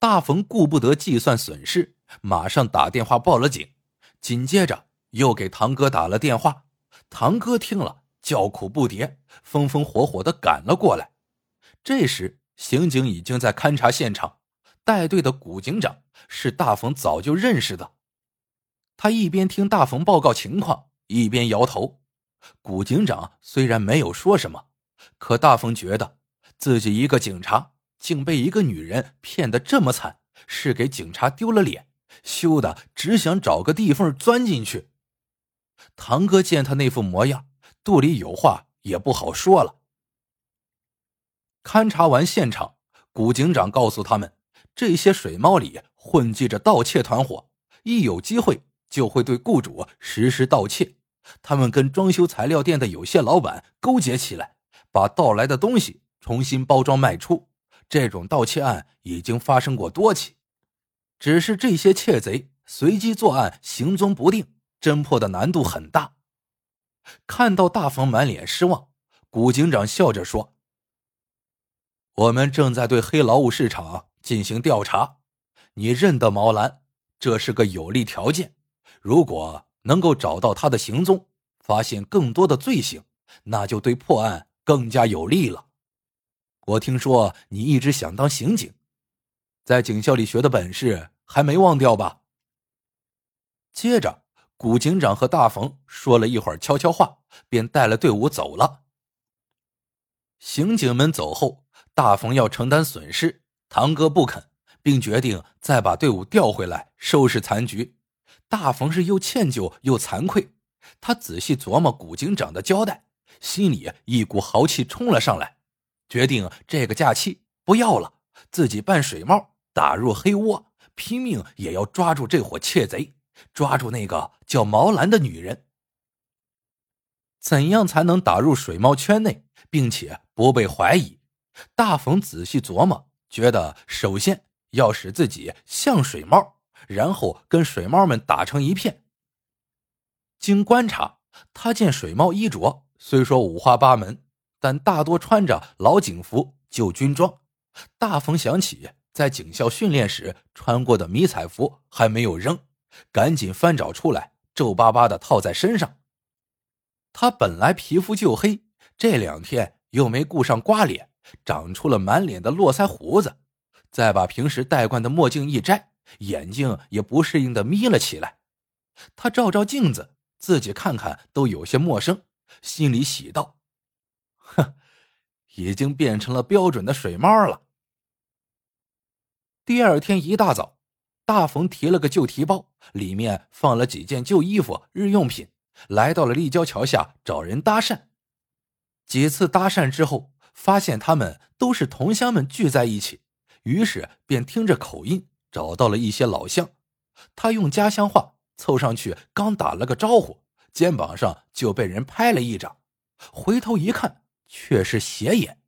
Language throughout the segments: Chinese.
大冯顾不得计算损失，马上打电话报了警，紧接着又给堂哥打了电话。堂哥听了，叫苦不迭，风风火火的赶了过来。这时，刑警已经在勘察现场，带队的古警长是大冯早就认识的。他一边听大冯报告情况，一边摇头。古警长虽然没有说什么，可大冯觉得自己一个警察竟被一个女人骗得这么惨，是给警察丢了脸，羞得只想找个地缝钻进去。堂哥见他那副模样，肚里有话也不好说了。勘察完现场，古警长告诉他们，这些水猫里混迹着盗窃团伙，一有机会就会对雇主实施盗窃。他们跟装修材料店的有些老板勾结起来，把盗来的东西重新包装卖出。这种盗窃案已经发生过多起，只是这些窃贼随机作案，行踪不定，侦破的难度很大。看到大冯满脸失望，古警长笑着说：“我们正在对黑劳务市场进行调查，你认得毛兰，这是个有利条件。如果……”能够找到他的行踪，发现更多的罪行，那就对破案更加有利了。我听说你一直想当刑警，在警校里学的本事还没忘掉吧？接着，古警长和大冯说了一会儿悄悄话，便带了队伍走了。刑警们走后，大冯要承担损失，堂哥不肯，并决定再把队伍调回来收拾残局。大冯是又歉疚又惭愧，他仔细琢磨古警长的交代，心里一股豪气冲了上来，决定这个假期不要了，自己扮水猫打入黑窝，拼命也要抓住这伙窃贼，抓住那个叫毛兰的女人。怎样才能打入水猫圈内，并且不被怀疑？大冯仔细琢磨，觉得首先要使自己像水猫。然后跟水猫们打成一片。经观察，他见水猫衣着虽说五花八门，但大多穿着老警服、旧军装。大冯想起在警校训练时穿过的迷彩服还没有扔，赶紧翻找出来，皱巴巴的套在身上。他本来皮肤就黑，这两天又没顾上刮脸，长出了满脸的络腮胡子，再把平时戴惯的墨镜一摘。眼睛也不适应的眯了起来，他照照镜子，自己看看都有些陌生，心里喜道：“哼，已经变成了标准的水猫了。”第二天一大早，大冯提了个旧提包，里面放了几件旧衣服、日用品，来到了立交桥下找人搭讪。几次搭讪之后，发现他们都是同乡们聚在一起，于是便听着口音。找到了一些老乡，他用家乡话凑上去，刚打了个招呼，肩膀上就被人拍了一掌。回头一看，却是斜眼。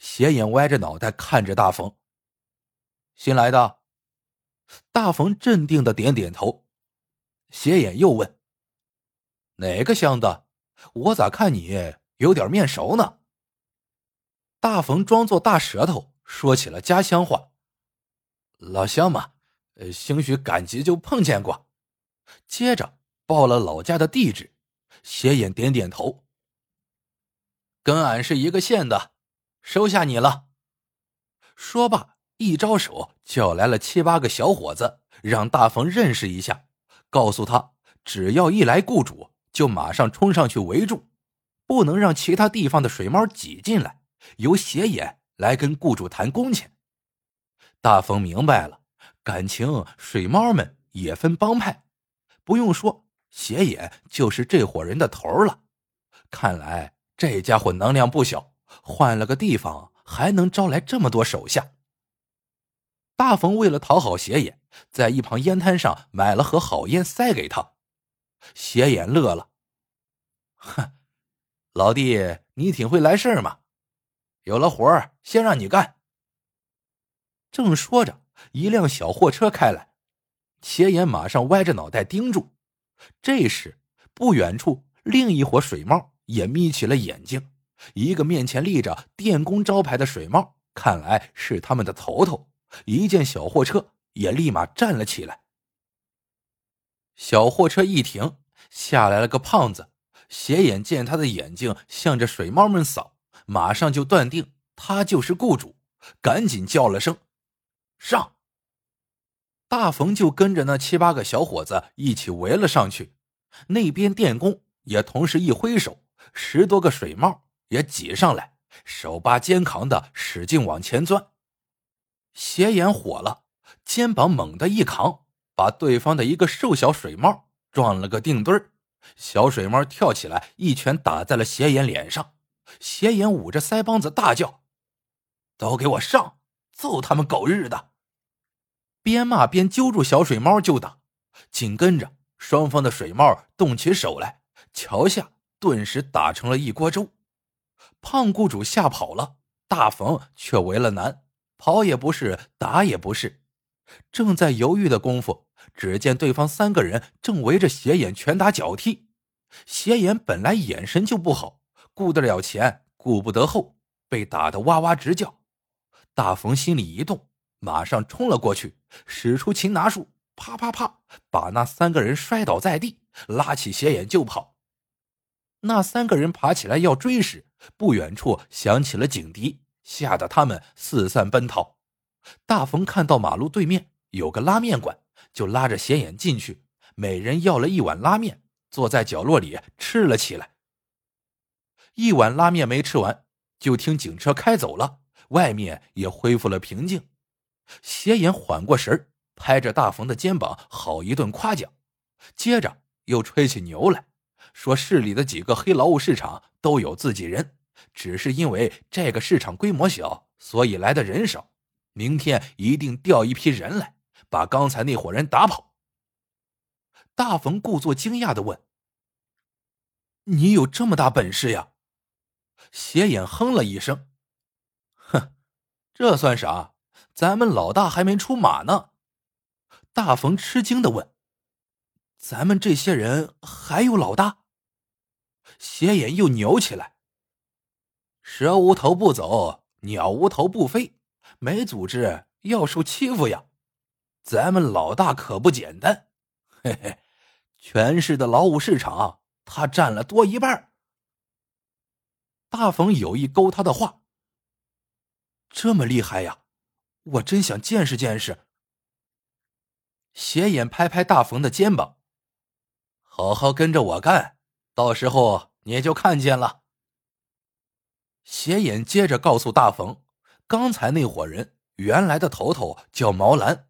斜眼歪着脑袋看着大冯。新来的，大冯镇定的点点头。斜眼又问：“哪个乡的？我咋看你有点面熟呢？”大冯装作大舌头，说起了家乡话。老乡嘛，呃，兴许赶集就碰见过。接着报了老家的地址，斜眼点点头。跟俺是一个县的，收下你了。说罢，一招手，叫来了七八个小伙子，让大冯认识一下，告诉他，只要一来雇主，就马上冲上去围住，不能让其他地方的水猫挤进来，由斜眼来跟雇主谈工钱。大冯明白了，感情水猫们也分帮派，不用说，斜眼就是这伙人的头了。看来这家伙能量不小，换了个地方还能招来这么多手下。大冯为了讨好斜眼，在一旁烟摊上买了盒好烟塞给他。斜眼乐了，哼，老弟，你挺会来事嘛，有了活儿先让你干。正说着，一辆小货车开来，斜眼马上歪着脑袋盯住。这时，不远处另一伙水猫也眯起了眼睛。一个面前立着电工招牌的水帽，看来是他们的头头，一见小货车，也立马站了起来。小货车一停，下来了个胖子。斜眼见他的眼睛向着水猫们扫，马上就断定他就是雇主，赶紧叫了声“上”。大冯就跟着那七八个小伙子一起围了上去。那边电工也同时一挥手，十多个水帽也挤上来，手扒肩扛的使劲往前钻。斜眼火了，肩膀猛地一扛，把对方的一个瘦小水帽撞了个定墩儿。小水猫跳起来，一拳打在了斜眼脸上。斜眼捂着腮帮子大叫：“都给我上！揍他们狗日的！”边骂边揪住小水猫就打。紧跟着，双方的水猫动起手来，桥下顿时打成了一锅粥。胖雇主吓跑了，大冯却为了难，跑也不是，打也不是。正在犹豫的功夫。只见对方三个人正围着斜眼拳打脚踢，斜眼本来眼神就不好，顾得了前顾不得后，被打得哇哇直叫。大冯心里一动，马上冲了过去，使出擒拿术，啪啪啪，把那三个人摔倒在地，拉起斜眼就跑。那三个人爬起来要追时，不远处响起了警笛，吓得他们四散奔逃。大冯看到马路对面有个拉面馆。就拉着斜眼进去，每人要了一碗拉面，坐在角落里吃了起来。一碗拉面没吃完，就听警车开走了，外面也恢复了平静。斜眼缓过神拍着大冯的肩膀，好一顿夸奖，接着又吹起牛来，说市里的几个黑劳务市场都有自己人，只是因为这个市场规模小，所以来的人少，明天一定调一批人来。把刚才那伙人打跑。大冯故作惊讶的问：“你有这么大本事呀？”斜眼哼了一声：“哼，这算啥？咱们老大还没出马呢。”大冯吃惊的问：“咱们这些人还有老大？”斜眼又扭起来：“蛇无头不走，鸟无头不飞，没组织要受欺负呀。”咱们老大可不简单，嘿嘿，全市的劳务市场他占了多一半。大冯有意勾他的话，这么厉害呀，我真想见识见识。斜眼拍拍大冯的肩膀，好好跟着我干，到时候你就看见了。斜眼接着告诉大冯，刚才那伙人原来的头头叫毛兰。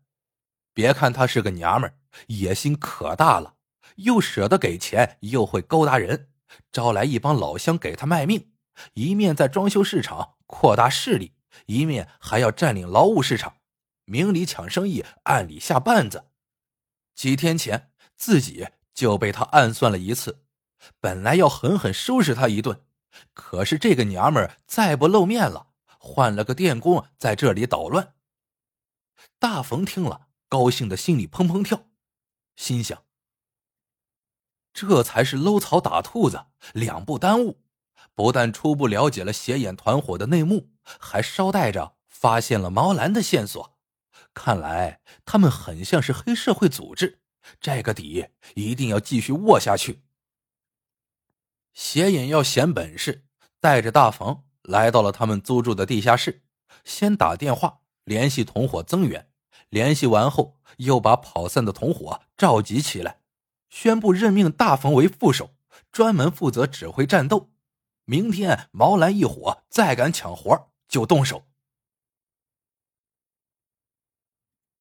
别看他是个娘们，野心可大了，又舍得给钱，又会勾搭人，招来一帮老乡给他卖命，一面在装修市场扩大势力，一面还要占领劳务市场，明里抢生意，暗里下绊子。几天前自己就被他暗算了一次，本来要狠狠收拾他一顿，可是这个娘们儿再不露面了，换了个电工在这里捣乱。大冯听了。高兴的心里砰砰跳，心想：这才是搂草打兔子，两不耽误。不但初步了解了斜眼团伙的内幕，还捎带着发现了毛兰的线索。看来他们很像是黑社会组织，这个底一定要继续握下去。邪眼要显本事，带着大冯来到了他们租住的地下室，先打电话联系同伙增援。联系完后，又把跑散的同伙召集起来，宣布任命大冯为副手，专门负责指挥战斗。明天毛兰一伙再敢抢活，就动手。